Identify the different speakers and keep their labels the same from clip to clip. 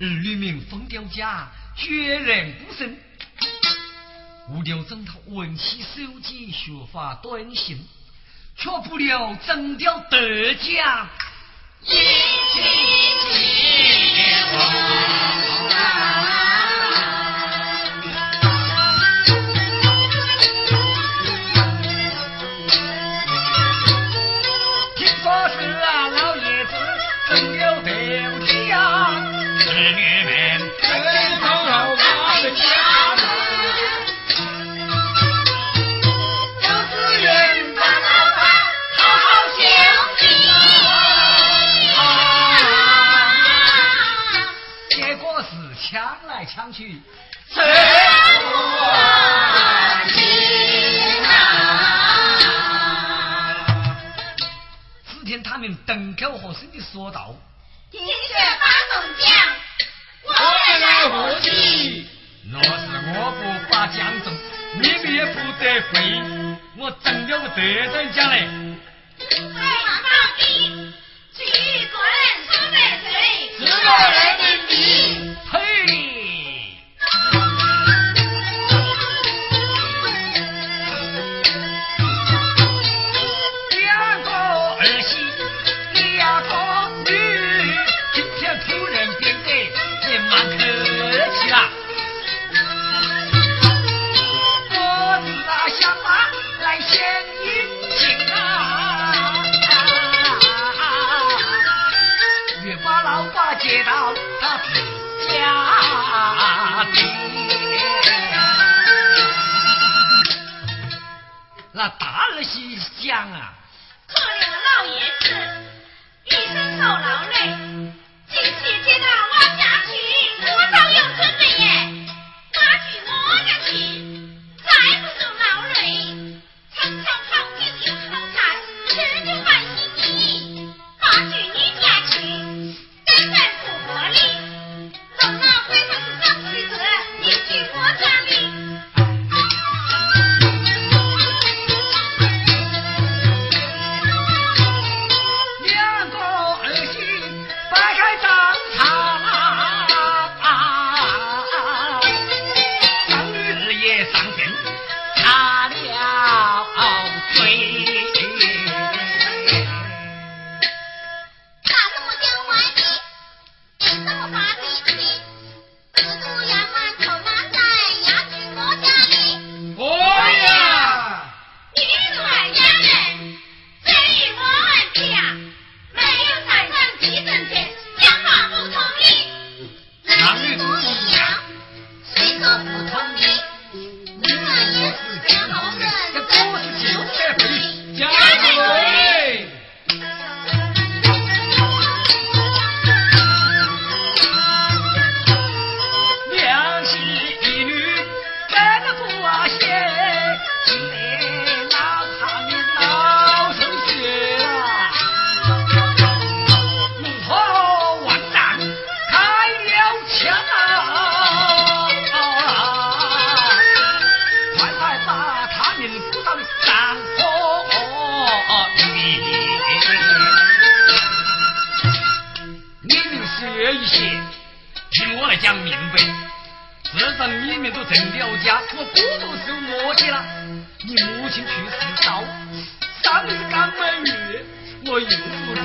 Speaker 1: 儿女名封雕家，决然不生。无聊整套文气手机，学发短信，却不了整掉德家。一起说道：“
Speaker 2: 听雪发动将，我们来何地？
Speaker 1: 若是我不发江中，你们也不得回。我整了个得等奖嘞。”
Speaker 2: 快马到底，举个人出百岁，
Speaker 3: 十个人
Speaker 1: 香啊。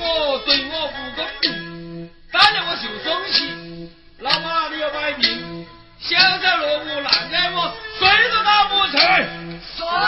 Speaker 2: 我
Speaker 4: 对我不公平当年我求松气老妈你要摆平现在落伍难在我谁都打不成。
Speaker 1: 说得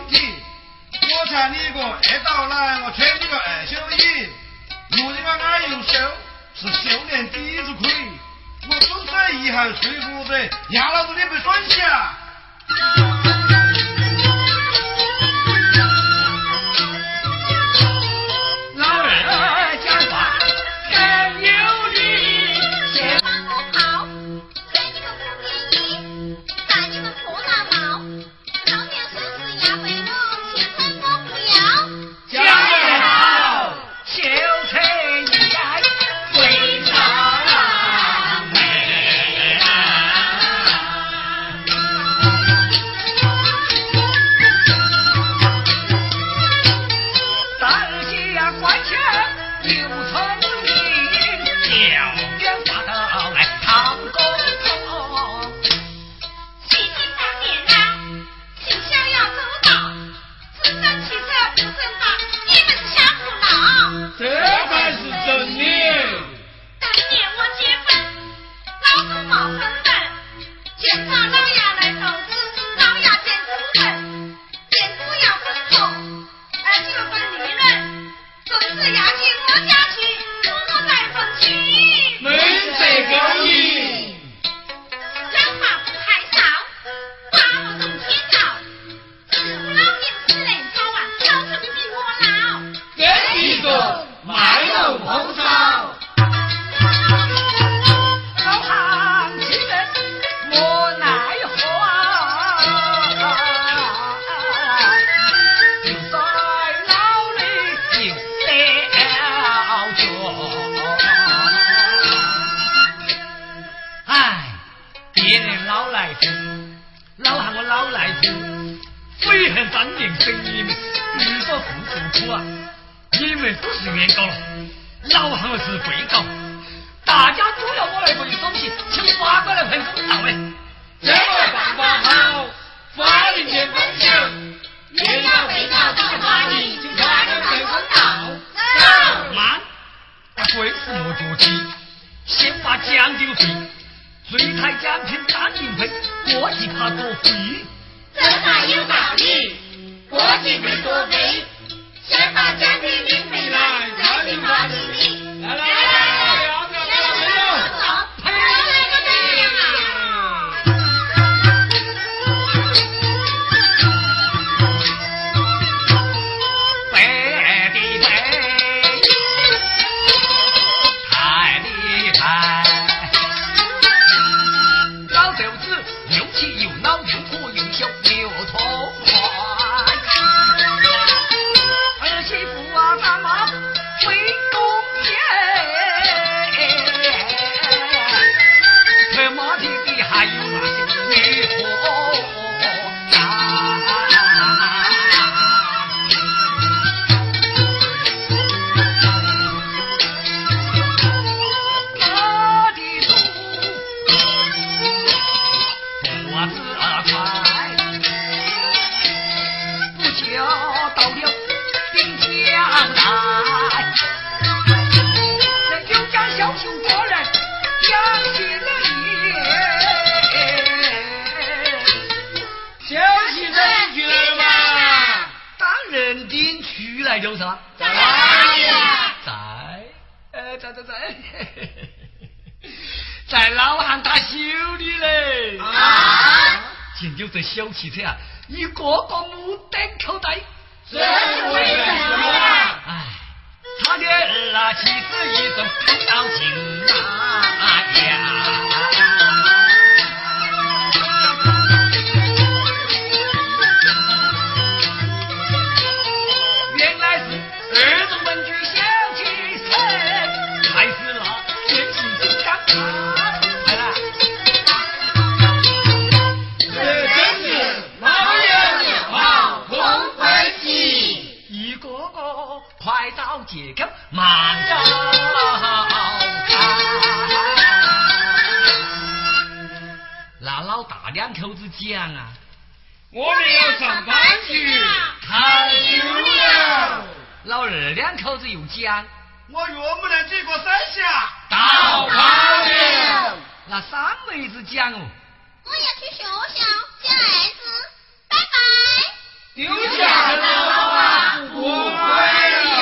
Speaker 3: 我穿你个二道蓝，我穿你个二小衣，如今我爱用手，是修炼第一亏，我总算一憾睡不着，压老子你不
Speaker 2: 准去
Speaker 1: 啊！当年给你们多少苦，苦啊！你们都是原告了，老汉是被告。大家都要我来赔东西，请法官来判公道嘞。
Speaker 4: 这个办法好，法律面分
Speaker 2: 人人平等，就道。走，
Speaker 1: 着急，先把奖金费，最开奖品打零分，我怕做贼。
Speaker 2: 真话有道理，国际没多美，先把奖品领回来，再进帽子里。
Speaker 4: 来来。出来
Speaker 1: 就是了。
Speaker 2: 在，
Speaker 1: 在，呃，在在在，在老汉他修理嘞。
Speaker 2: 啊！
Speaker 1: 见有这小汽车啊，一个个目瞪口呆。
Speaker 2: 这是为什么呀？
Speaker 1: 哎，他的那妻子一阵口到心啊呀！啊
Speaker 4: 老
Speaker 1: 大两口子讲啊。
Speaker 4: 我们要上班去
Speaker 1: 太
Speaker 3: 丢了。
Speaker 1: 老二两口子又讲
Speaker 3: 我岳母娘几个三峡
Speaker 1: 到
Speaker 4: 旁了
Speaker 1: 那三妹子讲哦。
Speaker 2: 我要去学校接儿子拜拜。
Speaker 4: 丢下老爸不了。